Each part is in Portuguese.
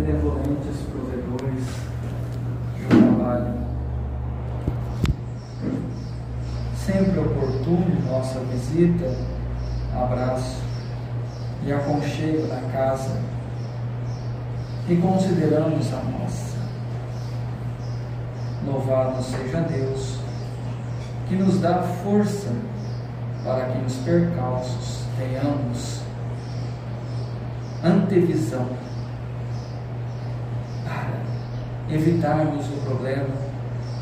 benevolentes provedores do trabalho. Sempre oportuno nossa visita, abraço e aconchego da casa e consideramos a nossa. Louvado seja Deus, que nos dá força para que nos percalços tenhamos antevisão para evitarmos o problema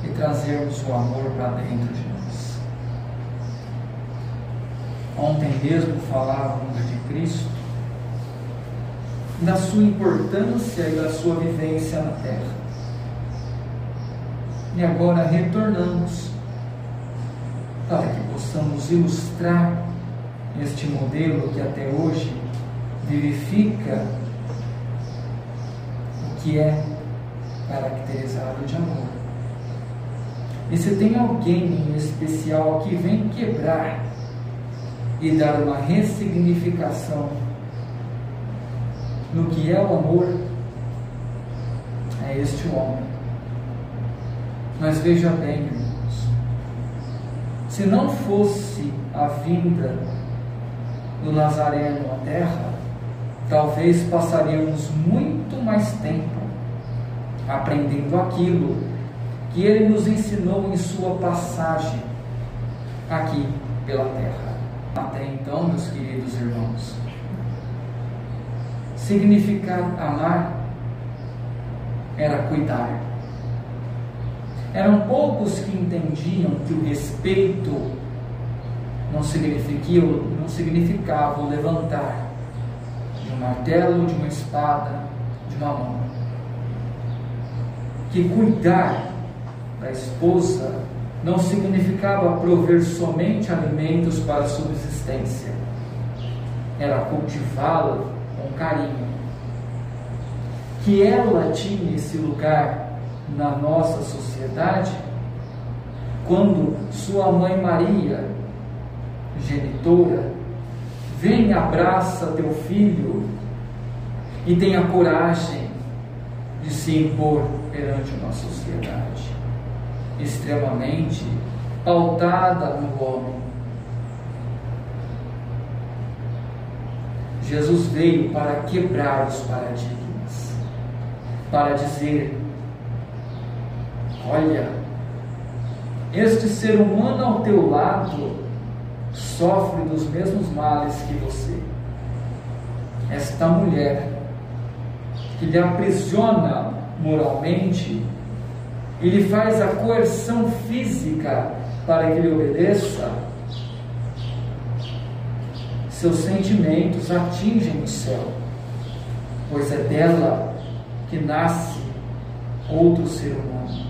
e trazermos o amor para dentro de nós. Ontem mesmo falávamos de Cristo, da sua importância e da sua vivência na terra. E agora retornamos para que possamos ilustrar este modelo que até hoje vivifica o que é caracterizado de amor. E se tem alguém em especial que vem quebrar e dar uma ressignificação no que é o amor, é este homem. Mas veja bem, irmãos, se não fosse a vinda do Nazareno à terra, talvez passaríamos muito mais tempo aprendendo aquilo que ele nos ensinou em sua passagem aqui pela terra. Até então, meus queridos irmãos, significar amar era cuidar. Eram poucos que entendiam que o respeito não significava, não significava o levantar de um martelo, de uma espada, de uma mão. Que cuidar da esposa não significava prover somente alimentos para subsistência, era cultivá-la com carinho. Que ela tinha esse lugar na nossa sociedade quando sua mãe Maria, genitora, vem, abraça teu filho e tenha coragem de se impor perante uma sociedade extremamente pautada no homem. Jesus veio para quebrar os paradigmas, para dizer: olha, este ser humano ao teu lado sofre dos mesmos males que você. Esta mulher que lhe aprisiona moralmente e lhe faz a coerção física para que lhe obedeça, seus sentimentos atingem o céu, pois é dela que nasce outro ser humano.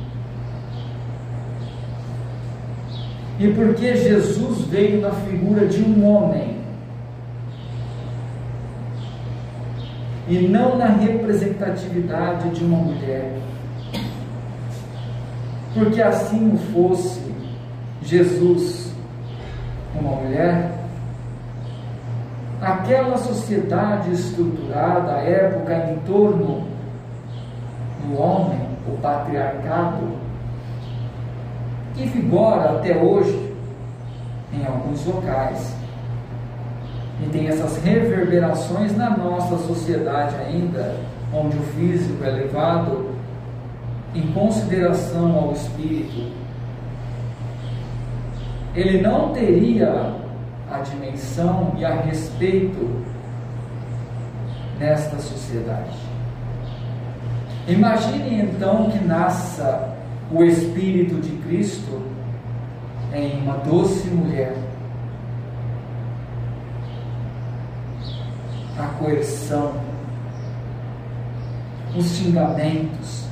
E porque Jesus veio na figura de um homem, e não na representatividade de uma mulher, porque assim o fosse Jesus, uma mulher, aquela sociedade estruturada, a época em torno do homem, o patriarcado, que vigora até hoje em alguns locais e tem essas reverberações na nossa sociedade ainda, onde o físico é levado em consideração ao espírito, ele não teria a dimensão e a respeito nesta sociedade. Imagine então que nasça o Espírito de Cristo em uma doce mulher. A coerção, os xingamentos,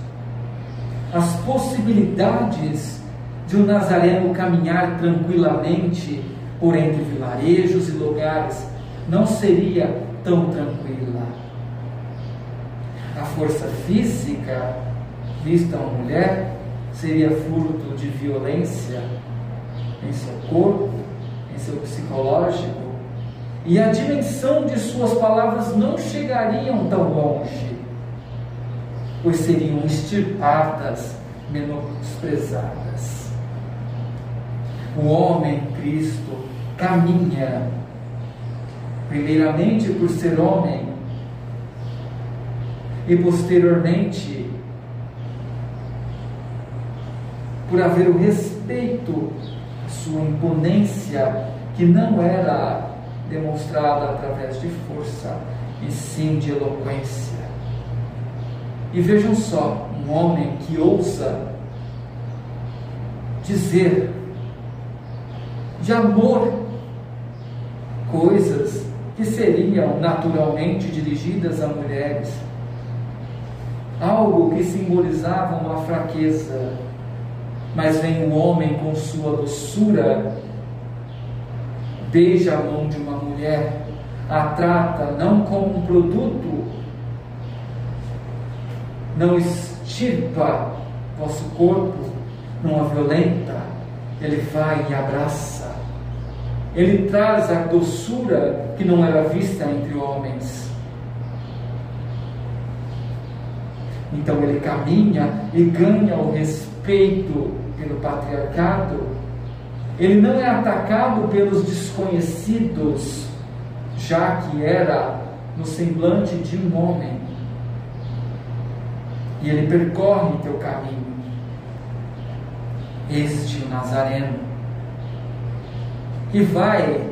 as possibilidades de um nazareno caminhar tranquilamente por entre vilarejos e lugares não seria tão tranquila. A força física vista uma mulher seria fruto de violência em seu corpo, em seu psicológico, e a dimensão de suas palavras não chegariam tão longe. pois seriam extirpadas, menosprezadas. O homem Cristo caminha, primeiramente por ser homem, e posteriormente por haver o respeito à sua imponência, que não era demonstrada através de força, e sim de eloquência. E vejam só, um homem que ousa dizer de amor coisas que seriam naturalmente dirigidas a mulheres, algo que simbolizava uma fraqueza, mas vem um homem com sua doçura, beija a mão de uma mulher, a trata não como um produto, não extirpa vosso corpo, não a violenta, ele vai e abraça. Ele traz a doçura que não era vista entre homens. Então ele caminha e ganha o respeito pelo patriarcado. Ele não é atacado pelos desconhecidos, já que era no semblante de um homem. E ele percorre teu caminho. Este Nazareno, que vai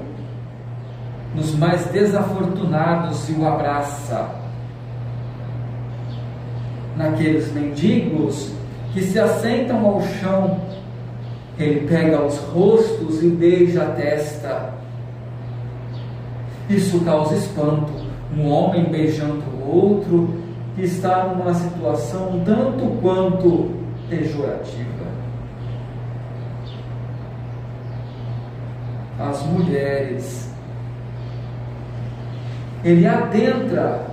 nos mais desafortunados e o abraça. Naqueles mendigos que se assentam ao chão, ele pega os rostos e beija a testa. Isso causa espanto. Um homem beijando o outro está numa situação tanto quanto pejorativa. As mulheres. Ele adentra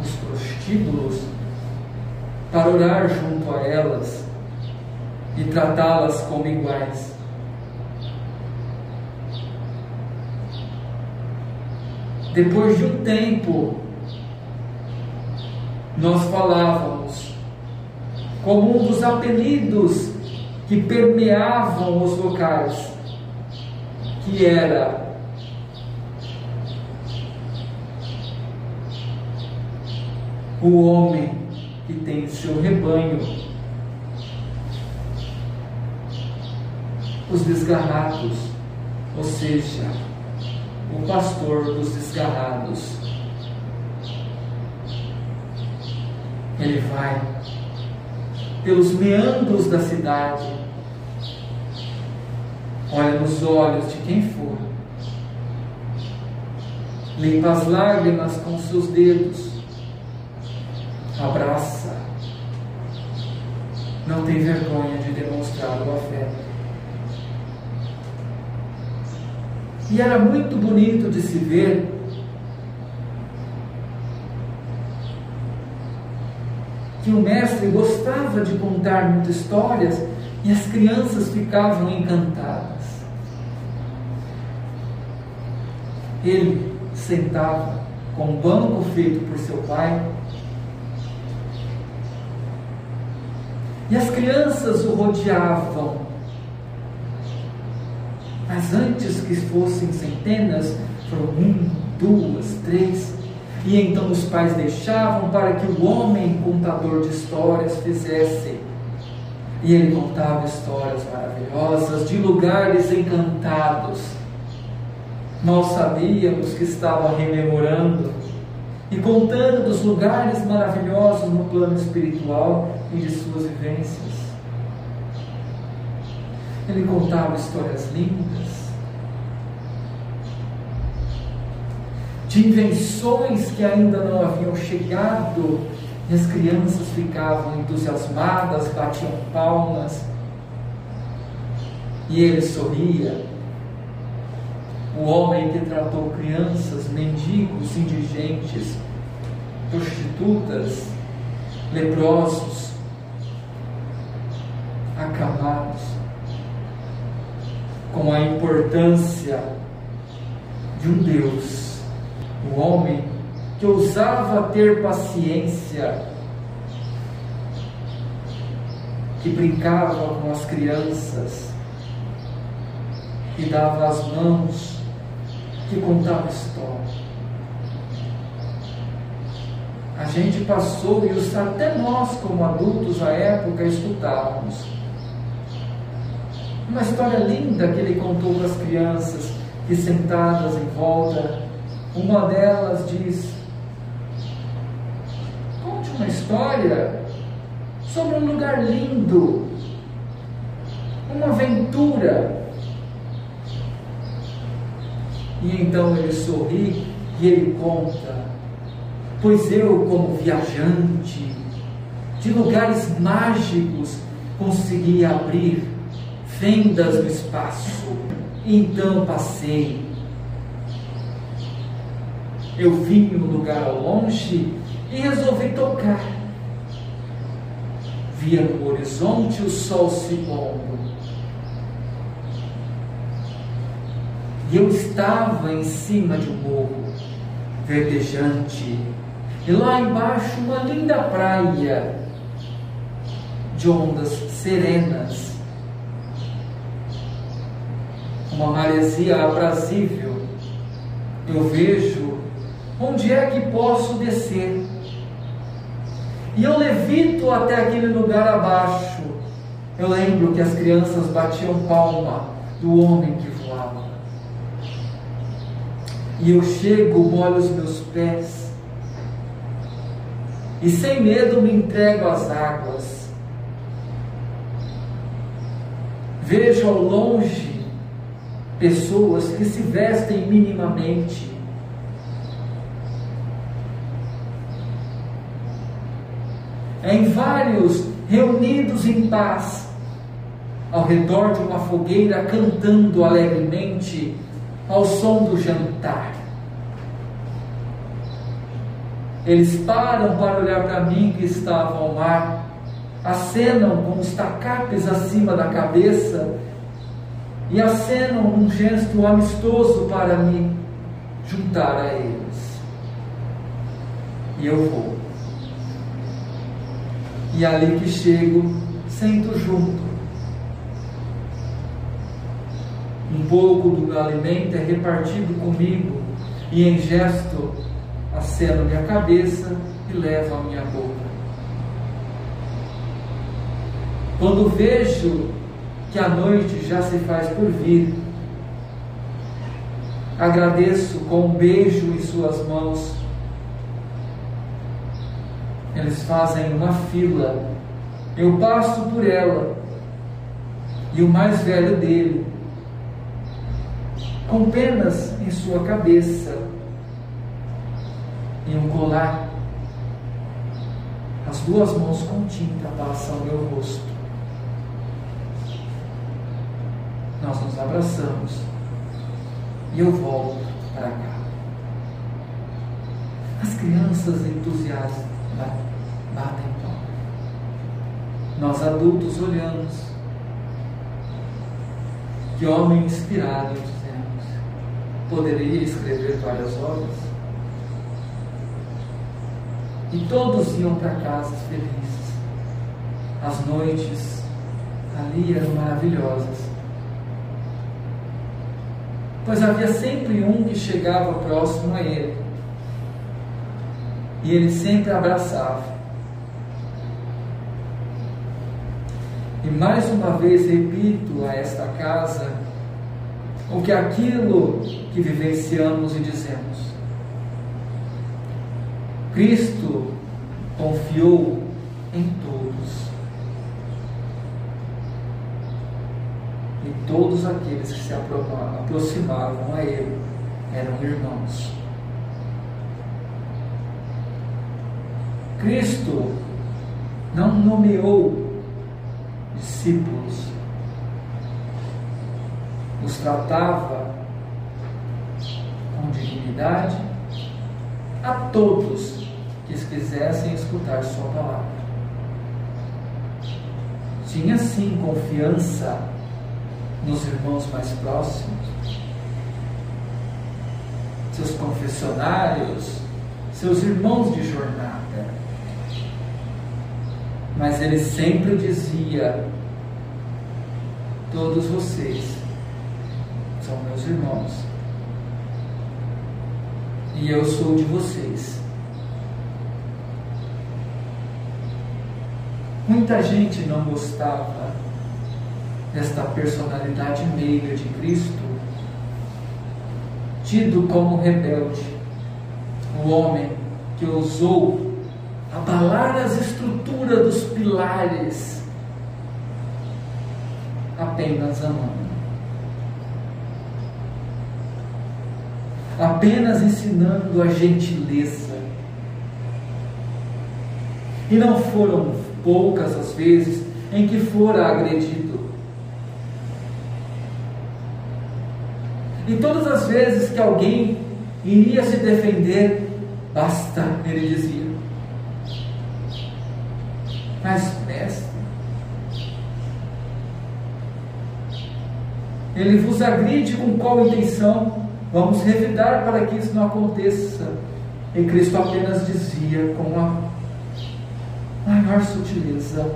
os prostíbulos para orar junto a elas e tratá-las como iguais. Depois de um tempo, nós falávamos como um dos apelidos que permeavam os locais, que era o homem que tem seu rebanho, os desgarrados, ou seja, o pastor dos desgarrados. Ele vai pelos meandros da cidade, olha nos olhos de quem for, limpa as lágrimas com seus dedos, abraça, não tem vergonha de demonstrar o afeto. E era muito bonito de se ver que o mestre gostava de contar muitas histórias e as crianças ficavam encantadas. Ele sentava com um banco feito por seu pai e as crianças o rodeavam. Mas antes que fossem centenas, foram um, duas, três, e então os pais deixavam para que o homem contador de histórias fizesse. E ele contava histórias maravilhosas de lugares encantados. Mal sabíamos que estava rememorando e contando dos lugares maravilhosos no plano espiritual e de suas vivências. Ele contava histórias lindas de invenções que ainda não haviam chegado, e as crianças ficavam entusiasmadas, batiam palmas, e ele sorria. O homem que tratou crianças, mendigos, indigentes, prostitutas, leprosos, acamados, com a importância de um Deus o homem que ousava ter paciência que brincava com as crianças, que dava as mãos, que contava história. A gente passou e até nós, como adultos à época, escutávamos. Uma história linda que ele contou para as crianças que sentadas em volta, uma delas diz: Conte uma história sobre um lugar lindo, uma aventura. E então ele sorri e ele conta Pois eu, como viajante de lugares mágicos, consegui abrir fendas no espaço. Então passei. Eu vim um lugar ao longe e resolvi tocar. Via no horizonte o sol se pondo. E eu estava em cima de um morro verdejante e lá embaixo, uma linda praia de ondas serenas, uma maresia aprazível. Eu vejo onde é que posso descer. E eu levito até aquele lugar abaixo. Eu lembro que as crianças batiam palma do homem que voava. E eu chego, molho os meus pés e sem medo me entrego às águas. Vejo ao longe pessoas que se vestem minimamente. Em vários reunidos em paz, ao redor de uma fogueira, cantando alegremente ao som do jantar. Eles param para olhar para mim que estava ao mar, acenam com os tacapes acima da cabeça e acenam um gesto amistoso para me juntar a eles. E eu vou. E ali que chego, sento junto. Um pouco do alimento é repartido comigo e em gesto aceno minha cabeça e levo a minha boca. Quando vejo que a noite já se faz por vir, agradeço com um beijo em suas mãos. Eles fazem uma fila, eu passo por ela, e o mais velho dele, com penas em sua cabeça, em um colar. As duas mãos com tinta passam meu rosto. Nós nos abraçamos e eu volto para cá. As crianças entusiastas batem palmas. Nós adultos olhamos. Que homem inspirado, dizemos. Poderia escrever várias obras? E todos iam para casa felizes. As noites ali eram maravilhosas. Pois havia sempre um que chegava próximo a ele. E ele sempre abraçava. E mais uma vez repito a esta casa o que aquilo que vivenciamos e dizemos. Cristo confiou em todos. E todos aqueles que se aproximavam a Ele eram irmãos. Cristo não nomeou discípulos, os tratava com dignidade a todos que quisessem escutar Sua palavra. Tinha sim confiança nos irmãos mais próximos, seus confessionários, seus irmãos de jornada. Mas ele sempre dizia: Todos vocês são meus irmãos. E eu sou de vocês. Muita gente não gostava desta personalidade meiga de Cristo, tido como rebelde, o homem que ousou abalar as estruturas dos pilares apenas amando. Apenas ensinando a gentileza. E não foram poucas as vezes em que fora agredido. E todas as vezes que alguém iria se defender, basta, ele dizia. Mas, mestre, ele vos agride com qual intenção? Vamos revidar para que isso não aconteça. E Cristo apenas dizia com a maior sutileza: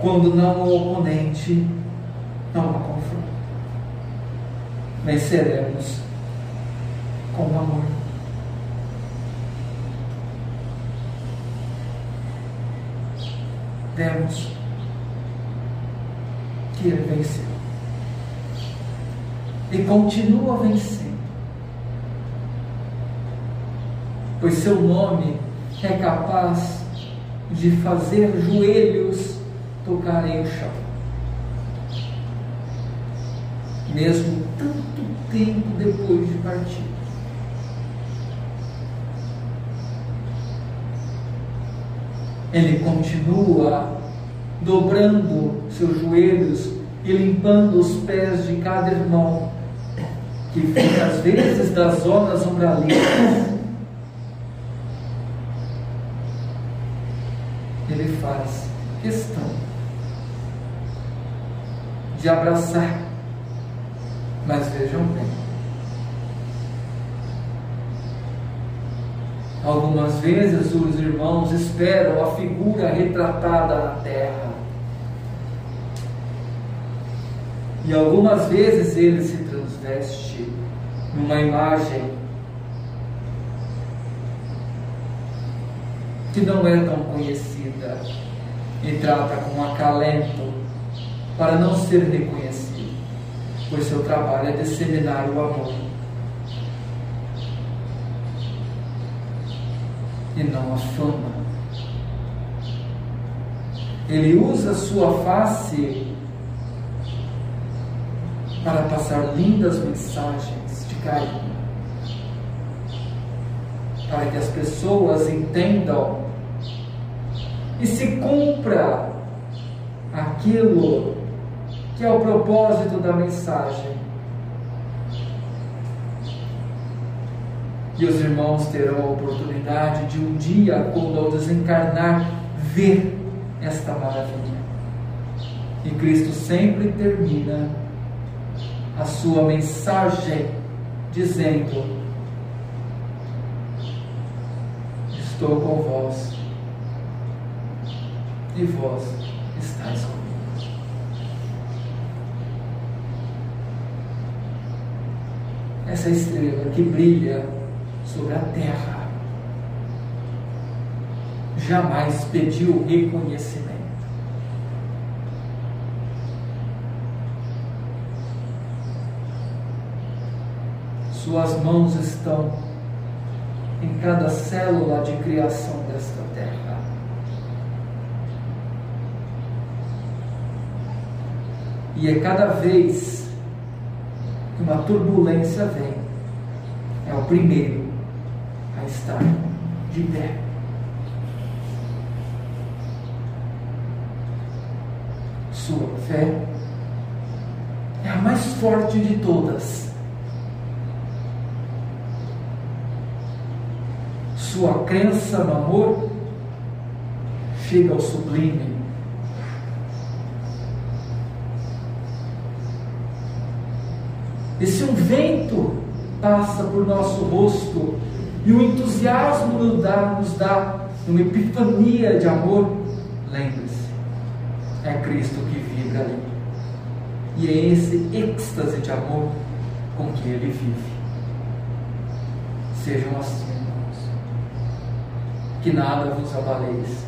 quando não o oponente, não há confronto. Venceremos com amor. Vemos que ele venceu e continua vencendo, pois seu nome é capaz de fazer joelhos tocarem o chão. Mesmo tanto tempo depois de partir. Ele continua dobrando seus joelhos e limpando os pés de cada irmão que vem às vezes das zonas umbralistas ele faz questão de abraçar. Mas vejam bem, algumas vezes os irmãos esperam a figura retratada na terra. E algumas vezes ele se transveste numa imagem que não é tão conhecida e trata com acalento para não ser reconhecido, pois seu trabalho é disseminar o amor e não a fama. Ele usa sua face para passar lindas mensagens de carinho, para que as pessoas entendam e se cumpra aquilo que é o propósito da mensagem. E os irmãos terão a oportunidade de um dia, quando ao desencarnar, ver esta maravilha. E Cristo sempre termina a sua mensagem dizendo: Estou com vós e vós estáis comigo. Essa estrela que brilha sobre a terra jamais pediu reconhecimento. Suas mãos estão em cada célula de criação desta terra. E é cada vez uma turbulência vem, é o primeiro a estar de pé. Sua fé é a mais forte de todas. Sua crença no amor chega ao sublime E se um vento passa por nosso rosto e o entusiasmo nos dá, nos dá numa epifania de amor, lembre-se, é Cristo que vibra ali. E é esse êxtase de amor com que ele vive. Sejam assim, irmãos. Que nada vos abaleis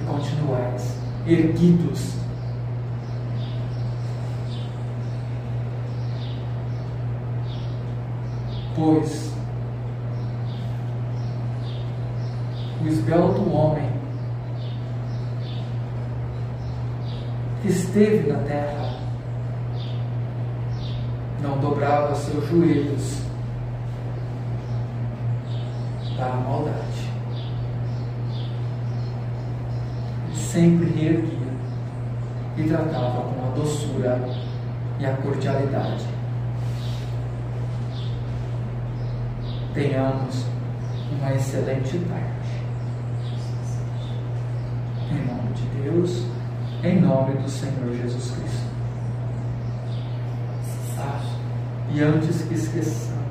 e continuais erguidos pois o esbelto homem esteve na terra não dobrava seus joelhos para a maldade. Ele sempre reerguia e tratava com a doçura e a cordialidade. Tenhamos uma excelente tarde. Em nome de Deus, em nome do Senhor Jesus Cristo. Ah, e antes que esqueçamos,